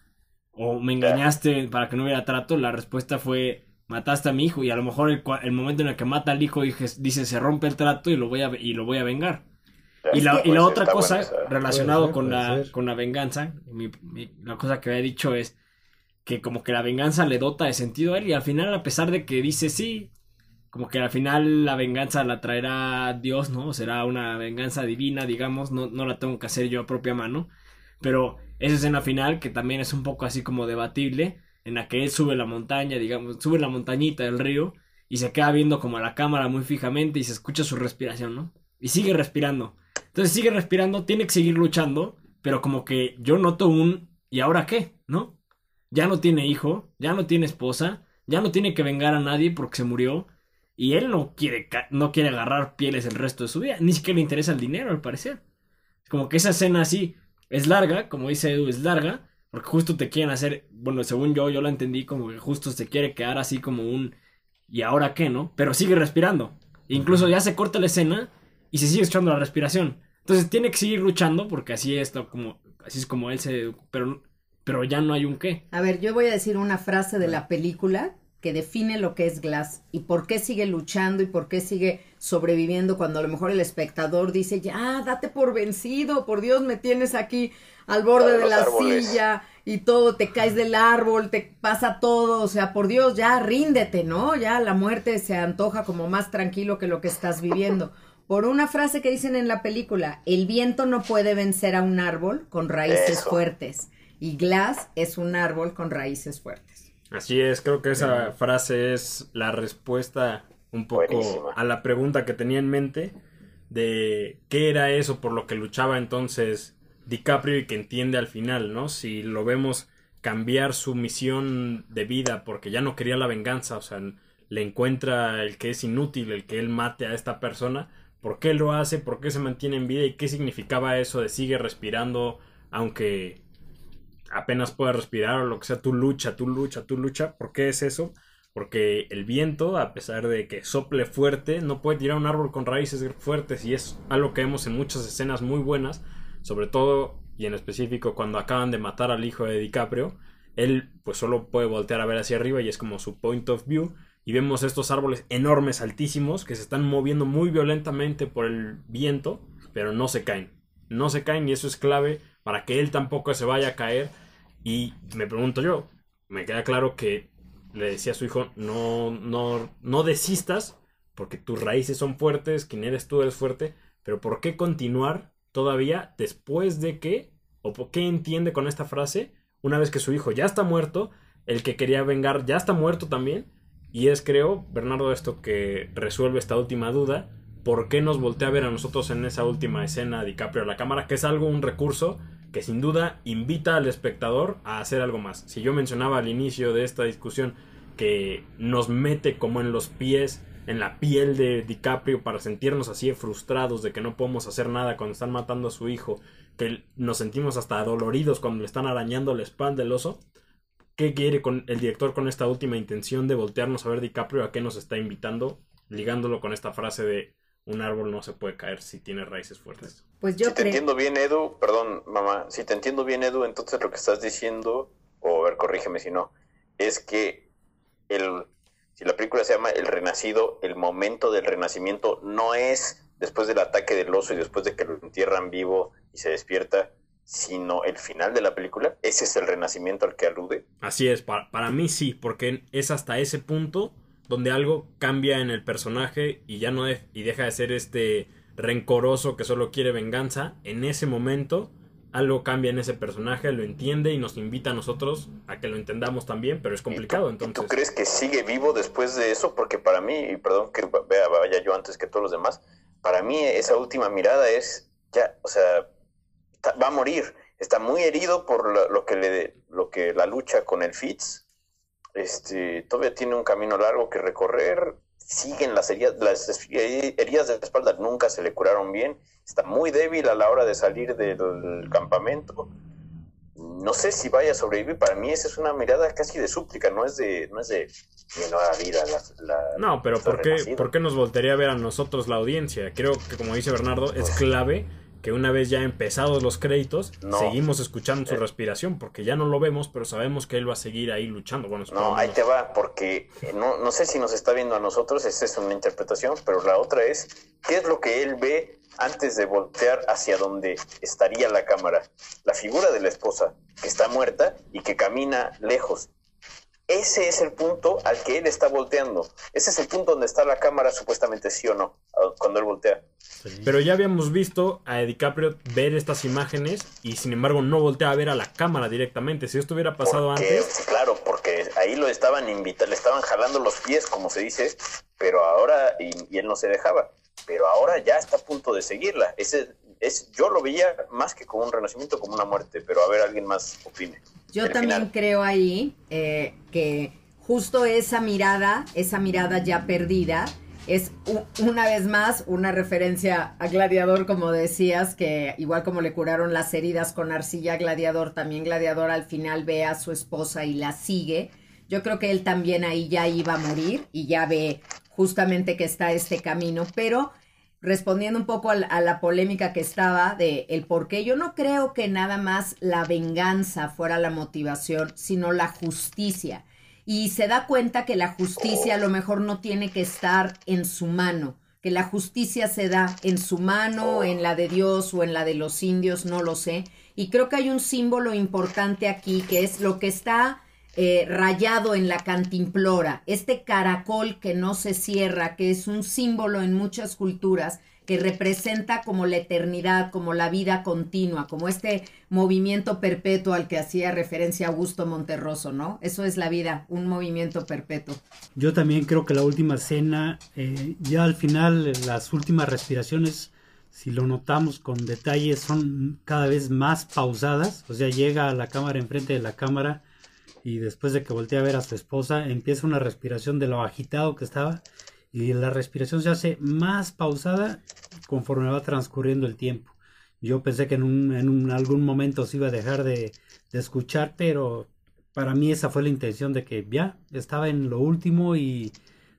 o me engañaste para que no hubiera trato, la respuesta fue, mataste a mi hijo y a lo mejor el, el momento en el que mata al hijo dije- dice, se rompe el trato y lo voy a, y lo voy a vengar. Y la, y la otra está cosa bueno, relacionado con, la, ser. con la venganza, mi- mi- la cosa que había dicho es que como que la venganza le dota de sentido a él y al final a pesar de que dice sí, como que al final la venganza la traerá Dios, ¿no? Será una venganza divina, digamos, no, no la tengo que hacer yo a propia mano, pero esa escena final que también es un poco así como debatible, en la que él sube la montaña, digamos, sube la montañita del río y se queda viendo como a la cámara muy fijamente y se escucha su respiración, ¿no? Y sigue respirando. Entonces sigue respirando, tiene que seguir luchando, pero como que yo noto un ¿y ahora qué? ¿No? Ya no tiene hijo, ya no tiene esposa, ya no tiene que vengar a nadie porque se murió y él no quiere no quiere agarrar pieles el resto de su vida, ni siquiera le interesa el dinero al parecer. Como que esa escena así es larga, como dice Edu, es larga, porque justo te quieren hacer, bueno, según yo, yo la entendí como que justo se quiere quedar así como un ¿y ahora qué, no? Pero sigue respirando. Incluso ya se corta la escena y se sigue escuchando la respiración. Entonces tiene que seguir luchando porque así es como así es como él se pero pero ya no hay un qué. A ver, yo voy a decir una frase de la película que define lo que es Glass y por qué sigue luchando y por qué sigue sobreviviendo cuando a lo mejor el espectador dice, ya, date por vencido, por Dios, me tienes aquí al borde de la árboles. silla y todo, te caes del árbol, te pasa todo, o sea, por Dios, ya ríndete, ¿no? Ya la muerte se antoja como más tranquilo que lo que estás viviendo. Por una frase que dicen en la película, el viento no puede vencer a un árbol con raíces Eso. fuertes. Y Glass es un árbol con raíces fuertes. Así es, creo que esa frase es la respuesta un poco a la pregunta que tenía en mente de qué era eso por lo que luchaba entonces DiCaprio y que entiende al final, ¿no? Si lo vemos cambiar su misión de vida porque ya no quería la venganza, o sea, le encuentra el que es inútil, el que él mate a esta persona, ¿por qué lo hace? ¿Por qué se mantiene en vida? ¿Y qué significaba eso de sigue respirando aunque apenas puedas respirar o lo que sea, tú lucha, tú lucha, tú lucha. ¿Por qué es eso? Porque el viento, a pesar de que sople fuerte, no puede tirar un árbol con raíces fuertes y es algo que vemos en muchas escenas muy buenas, sobre todo y en específico cuando acaban de matar al hijo de DiCaprio, él pues solo puede voltear a ver hacia arriba y es como su point of view y vemos estos árboles enormes, altísimos, que se están moviendo muy violentamente por el viento, pero no se caen. No se caen y eso es clave para que él tampoco se vaya a caer. Y me pregunto yo, me queda claro que le decía a su hijo, no, no, no desistas, porque tus raíces son fuertes, quien eres tú eres fuerte, pero ¿por qué continuar todavía después de que, o por qué entiende con esta frase, una vez que su hijo ya está muerto, el que quería vengar ya está muerto también. Y es, creo, Bernardo, esto que resuelve esta última duda. ¿Por qué nos voltea a ver a nosotros en esa última escena DiCaprio a la cámara? Que es algo, un recurso que sin duda invita al espectador a hacer algo más. Si yo mencionaba al inicio de esta discusión que nos mete como en los pies, en la piel de DiCaprio para sentirnos así frustrados de que no podemos hacer nada cuando están matando a su hijo, que nos sentimos hasta doloridos cuando le están arañando la espalda del oso. ¿Qué quiere con el director con esta última intención de voltearnos a ver DiCaprio? ¿A qué nos está invitando? Ligándolo con esta frase de un árbol no se puede caer si tiene raíces fuertes. Pues yo si te entiendo bien, Edu, perdón, mamá, si te entiendo bien, Edu, entonces lo que estás diciendo, o a ver, corrígeme si no, es que el, si la película se llama El Renacido, el momento del renacimiento no es después del ataque del oso y después de que lo entierran vivo y se despierta, sino el final de la película. Ese es el renacimiento al que alude. Así es, para, para mí sí, porque es hasta ese punto donde algo cambia en el personaje y ya no de, y deja de ser este rencoroso que solo quiere venganza. En ese momento algo cambia en ese personaje, lo entiende y nos invita a nosotros a que lo entendamos también, pero es complicado. ¿Y tú, entonces. ¿Tú crees que sigue vivo después de eso? Porque para mí, y perdón que vea, vaya yo antes que todos los demás, para mí esa última mirada es ya, o sea, va a morir. Está muy herido por lo, lo que le, lo que la lucha con el Fitz este, todavía tiene un camino largo que recorrer, siguen las heridas, las heridas de la espalda nunca se le curaron bien, está muy débil a la hora de salir del campamento. No sé si vaya a sobrevivir, para mí esa es una mirada casi de súplica, no es de, no es de nueva vida. La, la, no, pero ¿por qué, ¿por qué nos voltearía a ver a nosotros la audiencia? Creo que como dice Bernardo, es clave que una vez ya empezados los créditos, no. seguimos escuchando su respiración, porque ya no lo vemos, pero sabemos que él va a seguir ahí luchando. Bueno, no, ahí te va, porque no, no sé si nos está viendo a nosotros, esa es una interpretación, pero la otra es, ¿qué es lo que él ve antes de voltear hacia donde estaría la cámara? La figura de la esposa, que está muerta y que camina lejos. Ese es el punto al que él está volteando. Ese es el punto donde está la cámara, supuestamente sí o no, cuando él voltea. Sí. Pero ya habíamos visto a DiCaprio ver estas imágenes y sin embargo no voltea a ver a la cámara directamente. Si esto hubiera pasado porque, antes. Claro, porque ahí lo estaban invitando, le estaban jalando los pies, como se dice, pero ahora, y, y, él no se dejaba, pero ahora ya está a punto de seguirla. Ese es, yo lo veía más que como un renacimiento, como una muerte, pero a ver, alguien más opine. Yo también final. creo ahí eh, que justo esa mirada, esa mirada ya perdida, es una vez más una referencia a Gladiador, como decías, que igual como le curaron las heridas con arcilla Gladiador, también Gladiador al final ve a su esposa y la sigue. Yo creo que él también ahí ya iba a morir y ya ve justamente que está este camino, pero respondiendo un poco a la, polémica que estaba de el por qué, yo no creo que nada más la venganza fuera la motivación, sino la justicia. Y se da cuenta que la justicia a lo mejor no tiene que estar en su mano, que la justicia se da en su mano, en la de Dios o en la de los indios, no lo sé. Y creo que hay un símbolo importante aquí, que es lo que está eh, rayado en la cantimplora, este caracol que no se cierra, que es un símbolo en muchas culturas, que representa como la eternidad, como la vida continua, como este movimiento perpetuo al que hacía referencia Augusto Monterroso, ¿no? Eso es la vida, un movimiento perpetuo. Yo también creo que la última cena, eh, ya al final, las últimas respiraciones, si lo notamos con detalle, son cada vez más pausadas, o sea, llega a la cámara enfrente de la cámara y después de que voltea a ver a su esposa, empieza una respiración de lo agitado que estaba y la respiración se hace más pausada conforme va transcurriendo el tiempo. Yo pensé que en, un, en algún momento se iba a dejar de, de, escuchar, pero para mí esa fue la intención de que ya estaba en lo último y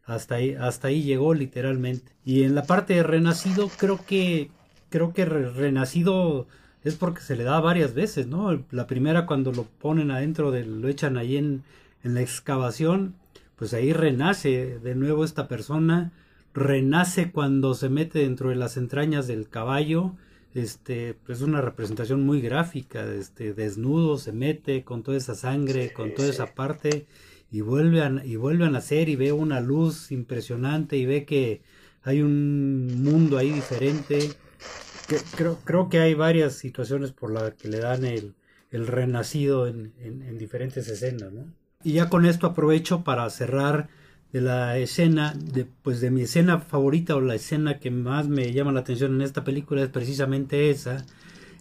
hasta ahí, hasta ahí llegó literalmente. Y en la parte de Renacido creo que creo que Renacido es porque se le da varias veces, ¿no? La primera cuando lo ponen adentro, de, lo echan ahí en, en la excavación, pues ahí renace de nuevo esta persona, renace cuando se mete dentro de las entrañas del caballo, este, pues es una representación muy gráfica, este, desnudo se mete con toda esa sangre, con toda esa parte, y vuelve a, y vuelve a nacer y ve una luz impresionante y ve que hay un mundo ahí diferente. Creo, creo que hay varias situaciones por las que le dan el, el renacido en, en, en diferentes escenas, ¿no? y ya con esto aprovecho para cerrar de la escena, de, pues de mi escena favorita o la escena que más me llama la atención en esta película es precisamente esa,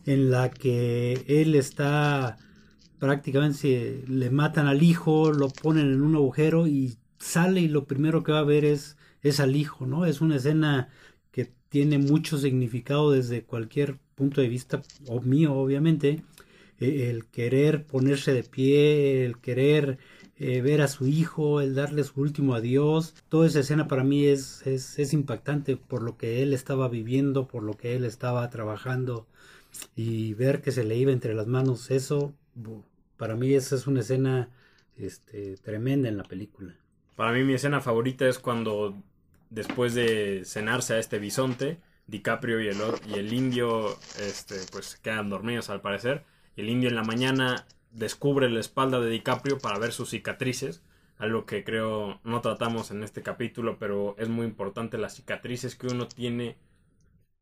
en la que él está prácticamente le matan al hijo, lo ponen en un agujero y sale y lo primero que va a ver es, es al hijo, ¿no? Es una escena tiene mucho significado desde cualquier punto de vista, o mío obviamente, e, el querer ponerse de pie, el querer eh, ver a su hijo, el darle su último adiós, toda esa escena para mí es, es, es impactante por lo que él estaba viviendo, por lo que él estaba trabajando y ver que se le iba entre las manos eso, para mí esa es una escena este, tremenda en la película. Para mí mi escena favorita es cuando después de cenarse a este bisonte, DiCaprio y el, y el indio este, pues quedan dormidos al parecer. El indio en la mañana descubre la espalda de DiCaprio para ver sus cicatrices, algo que creo no tratamos en este capítulo, pero es muy importante las cicatrices que uno tiene,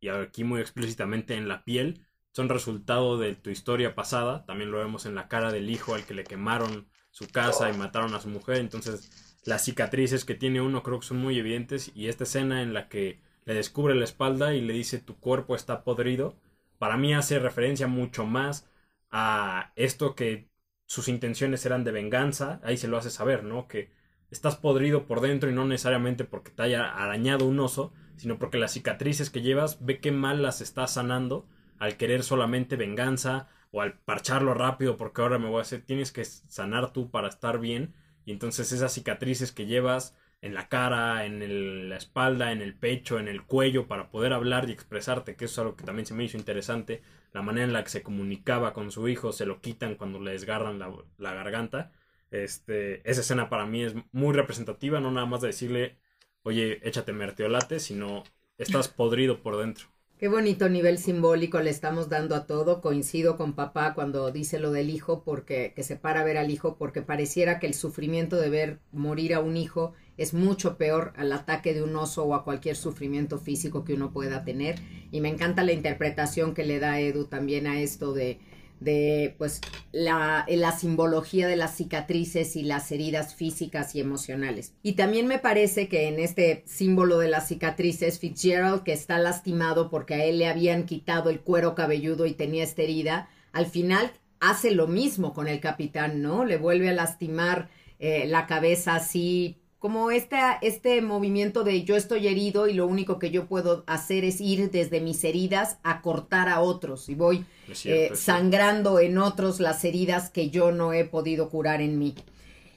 y aquí muy explícitamente en la piel, son resultado de tu historia pasada, también lo vemos en la cara del hijo al que le quemaron su casa y mataron a su mujer, entonces las cicatrices que tiene uno creo que son muy evidentes y esta escena en la que le descubre la espalda y le dice tu cuerpo está podrido, para mí hace referencia mucho más a esto que sus intenciones eran de venganza, ahí se lo hace saber, ¿no? Que estás podrido por dentro y no necesariamente porque te haya arañado un oso, sino porque las cicatrices que llevas ve qué mal las estás sanando al querer solamente venganza o al parcharlo rápido porque ahora me voy a hacer, tienes que sanar tú para estar bien y entonces esas cicatrices que llevas en la cara, en la espalda, en el pecho, en el cuello, para poder hablar y expresarte, que eso es algo que también se me hizo interesante, la manera en la que se comunicaba con su hijo, se lo quitan cuando le desgarran la, garganta. Este, esa escena para mí es muy representativa, no nada más de decirle, oye, échate merteolate, sino estás podrido por dentro. Qué bonito nivel simbólico le estamos dando a todo. Coincido con papá cuando dice lo del hijo, porque que se para a ver al hijo, porque pareciera que el sufrimiento de ver morir a un hijo es mucho peor al ataque de un oso o a cualquier sufrimiento físico que uno pueda tener. Y me encanta la interpretación que le da Edu también a esto de, de pues la, la, simbología de las cicatrices y las heridas físicas y emocionales. Y también me parece que en este símbolo de las cicatrices, Fitzgerald, que está lastimado porque a él le habían quitado el cuero cabelludo y tenía esta herida, al final hace lo mismo con el capitán, ¿no? Le vuelve a lastimar eh, la cabeza así como este, este movimiento de yo estoy herido y lo único que yo puedo hacer es ir desde mis heridas a cortar a otros y voy eh, sangrando en otros las heridas que yo no he podido curar en mí.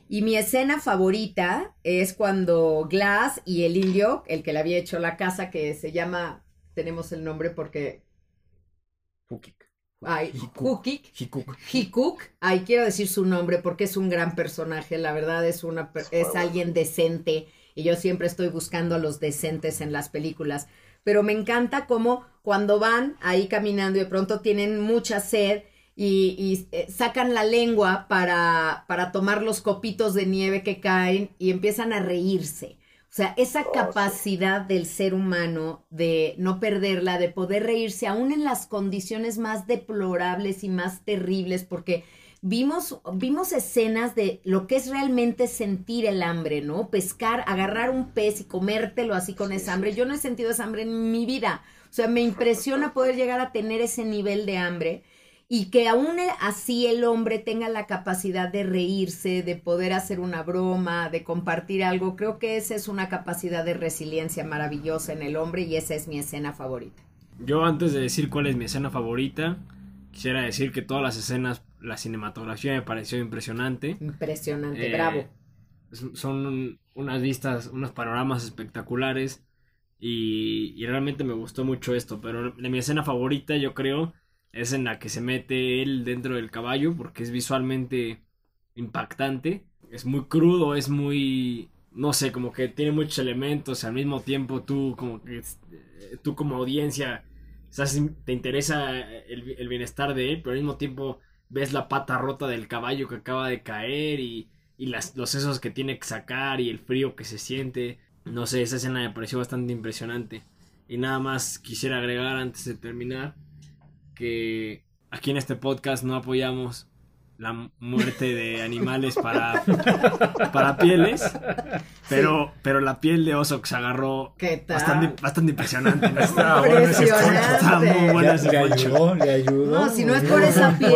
Y mi escena favorita es cuando Glass y el indio, el que le había hecho la casa, que se llama, tenemos el nombre porque... Ay, Hukik. Hikuk. Ay, quiero decir su nombre porque es un gran personaje. La verdad es una es alguien decente y yo siempre estoy buscando a los decentes en las películas. Pero me encanta cómo cuando van ahí caminando y de pronto tienen mucha sed y, y eh, sacan la lengua para, para tomar los copitos de nieve que caen y empiezan a reírse. O sea, esa oh, capacidad del ser humano de no perderla, de poder reírse aún en las condiciones más deplorables y más terribles, porque vimos, vimos escenas de lo que es realmente sentir el hambre, ¿no? Pescar, agarrar un pez y comértelo así con esa hambre. Yo no he sentido esa hambre en mi vida. O sea, me impresiona poder llegar a tener ese nivel de hambre y que aún así el hombre tenga la capacidad de reírse, de poder hacer una broma, de compartir algo, creo que esa es una capacidad de resiliencia maravillosa en el hombre y esa es mi escena favorita. Yo antes de decir cuál es mi escena favorita, quisiera decir que todas las escenas, la cinematografía me pareció impresionante. Impresionante, bravo. Eh, son unas vistas, unos panoramas espectaculares y, y realmente me gustó mucho esto, pero de mi escena favorita yo creo es en la que se mete él dentro del caballo porque es visualmente impactante. Es muy crudo, es muy... No sé, como que tiene muchos elementos. Al mismo tiempo tú como que... Eh, tú como audiencia te interesa el, bienestar de él, pero al mismo tiempo ves la pata rota del caballo que acaba de caer y, y las, los sesos que tiene que sacar y el frío que se siente. No sé, esa escena me pareció bastante impresionante. Y nada más quisiera agregar antes de terminar que aquí en este podcast no apoyamos la muerte de animales para, para pieles, pero, pero la piel de oso que se agarró ¿Qué tal? bastante, bastante impresionante. ¿no? Está bueno ese Impresionante. Está muy bueno Le, ese le poncho. ayudó, le ayudó. No, si no es por esa piel,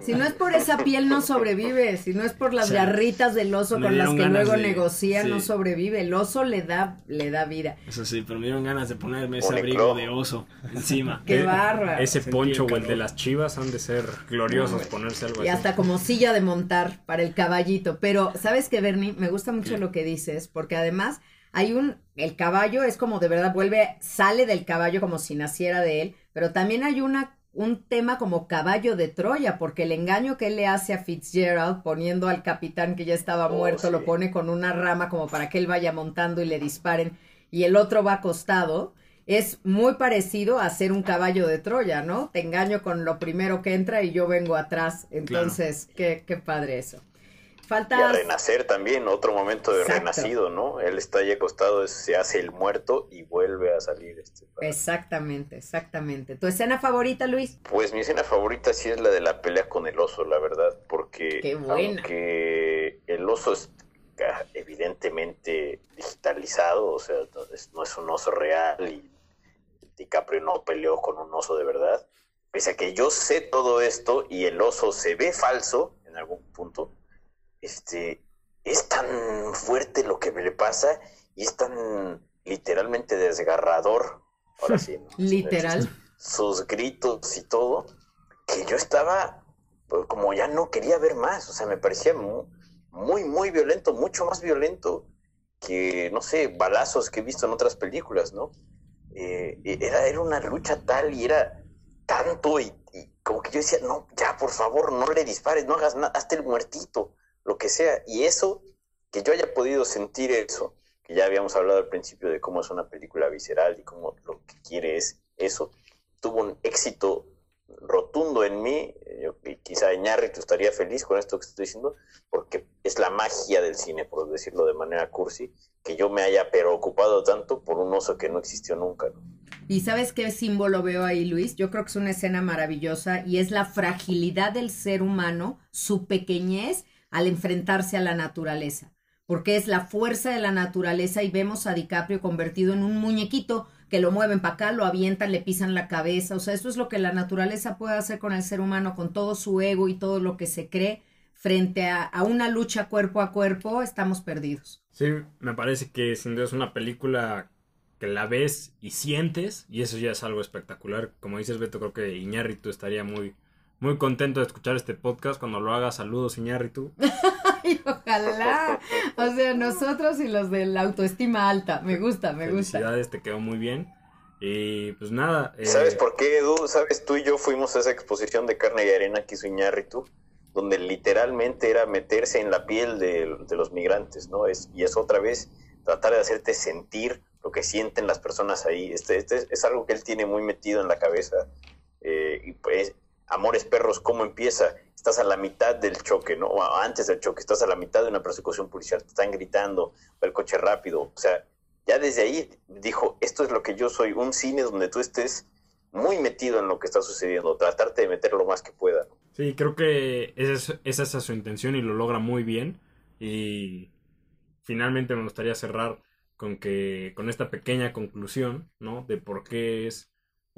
si no es por esa piel no sobrevive, si no es por las Sí. garritas del oso Me con las que luego de- negocia, no sobrevive. El oso le da, le da vida. Eso sí, pero me dieron ganas de ponerme ese abrigo de oso encima. Qué Eh, bárbaro. Ese Sentí poncho o el de las chivas han de ser gloriosos No, ponerse algo Y así. hasta como silla de montar para el caballito. Pero, ¿sabes qué, Bernie? Me gusta mucho ¿Qué? lo que dices, porque además hay un, el caballo es como de verdad vuelve, sale del caballo como si naciera de él, pero también hay una, un tema como caballo de Troya, porque el engaño que él le hace a Fitzgerald poniendo al capitán que ya estaba Oh, muerto, lo pone con una rama como para que él vaya montando y le disparen, y el otro va acostado. Es muy parecido a ser un caballo de Troya, ¿no? Te engaño con lo primero que entra y yo vengo atrás. Entonces, qué, qué padre eso. Y a renacer también, otro momento de Exacto. renacido, ¿no? Él está ahí acostado, se hace el muerto y vuelve a salir. Este, para- Exactamente, exactamente. ¿Tu escena favorita, Luis? Pues mi escena favorita sí es la de la pelea con el oso, la verdad, porque Qué buena. aunque el oso es ah, evidentemente digitalizado, o sea, no es, no es un oso real y DiCaprio no peleó con un oso de verdad, pese a que yo sé todo esto y el oso se ve falso en algún punto, este, es tan fuerte lo que me le pasa y es tan literalmente desgarrador. Ahora sí, ¿no? Literal. sus gritos y todo, que yo estaba pues, como ya no quería ver más, o sea, me parecía mu- muy, muy violento, mucho más violento que, no sé, balazos que he visto en otras películas, ¿no? Eh, era, era una lucha tal y era tanto y, y como que yo decía, no, ya, por favor, no le dispares, no hagas nada, hazte el muertito, lo que sea, y eso, que yo haya podido sentir eso, que ya habíamos hablado al principio de cómo es una película visceral y cómo lo que quiere es eso, tuvo un éxito rotundo en mí. Y quizá Iñárritu estaría feliz con esto que estoy diciendo, porque es la magia del cine, por decirlo de manera cursi, que yo me haya preocupado tanto por un oso que no existió nunca. ¿Y sabes qué símbolo veo ahí, Luis? Yo creo que es una escena maravillosa y es la fragilidad del ser humano, su pequeñez al enfrentarse a la naturaleza. Porque es la fuerza de la naturaleza y vemos a DiCaprio convertido en un muñequito que lo mueven para acá, lo avientan, le pisan la cabeza. O sea, eso es lo que la naturaleza puede hacer con el ser humano, con todo su ego y todo lo que se cree frente a, una lucha cuerpo a cuerpo, estamos perdidos. Sí, me parece que sin duda es una película que la ves y sientes, y eso ya es algo espectacular. Como dices, Beto, creo que Iñárritu estaría muy, muy contento de escuchar este podcast. Cuando lo haga, saludos, Iñárritu. Ay, ojalá. O sea, nosotros y los de la autoestima alta. Me gusta, me gusta. Felicidades, te quedó muy bien. Y pues nada. eh, ¿Sabes por qué, Edu? ¿Sabes? Tú y yo fuimos a esa exposición de carne y arena que hizo Iñárritu, donde literalmente era meterse en la piel de, de los migrantes, ¿no? Es, y es otra vez tratar de hacerte sentir lo que sienten las personas ahí. Este, este es, es algo que él tiene muy metido en la cabeza. Eh, y pues, Amores Perros, ¿cómo empieza? Estás a la mitad del choque, ¿no? O antes del choque, estás a la mitad de una persecución policial, te están gritando, el coche rápido. O sea, ya desde ahí dijo, esto es lo que yo soy, un cine donde tú estés muy metido en lo que está sucediendo, tratarte de meter lo más que pueda. Sí, creo que esa es, esa es su intención y lo logra muy bien. Y finalmente me gustaría cerrar con que con esta pequeña conclusión, ¿no? De por qué es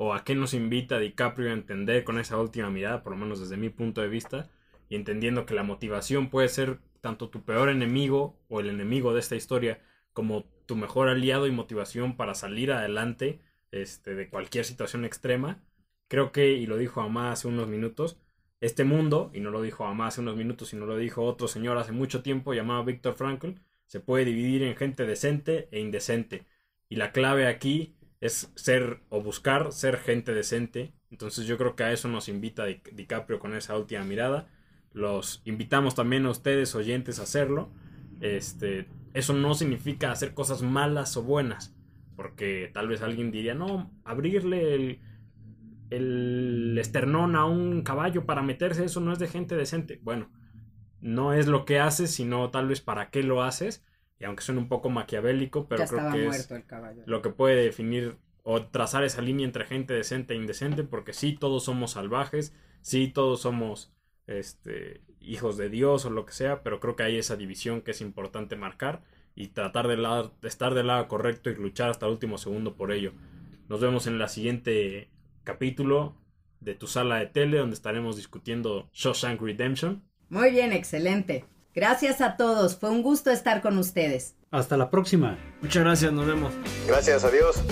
o a qué nos invita DiCaprio a entender con esa última mirada, por lo menos desde mi punto de vista, y entendiendo que la motivación puede ser tanto tu peor enemigo o el enemigo de esta historia como tu mejor aliado y motivación para salir adelante este, de cualquier situación extrema. Creo que, y lo dijo Amá hace unos minutos, este mundo, y no lo dijo Amá hace unos minutos, sino lo dijo otro señor hace mucho tiempo llamado Víctor Frankl, se puede dividir en gente decente e indecente. Y la clave aquí es ser o buscar ser gente decente. Entonces yo creo que a eso nos invita Di- DiCaprio con esa última mirada. Los invitamos también a ustedes oyentes a hacerlo. Este, eso no significa hacer cosas malas o buenas, porque tal vez alguien diría, no, abrirle el, el esternón a un caballo para meterse, eso no es de gente decente. Bueno, no es lo que haces, sino tal vez para qué lo haces. Y aunque suene un poco maquiavélico, pero ya creo que es el caballo. lo que puede definir o trazar esa línea entre gente decente e indecente, porque sí, todos somos salvajes, sí, todos somos este, hijos de Dios o lo que sea, pero creo que hay esa división que es importante marcar y tratar de, de estar del lado correcto y luchar hasta el último segundo por ello. Nos vemos en la siguiente capítulo de tu sala de tele donde estaremos discutiendo Shawshank Redemption. Muy bien, excelente. Gracias a todos, fue un gusto estar con ustedes. Hasta la próxima. Muchas gracias, nos vemos. Gracias, adiós.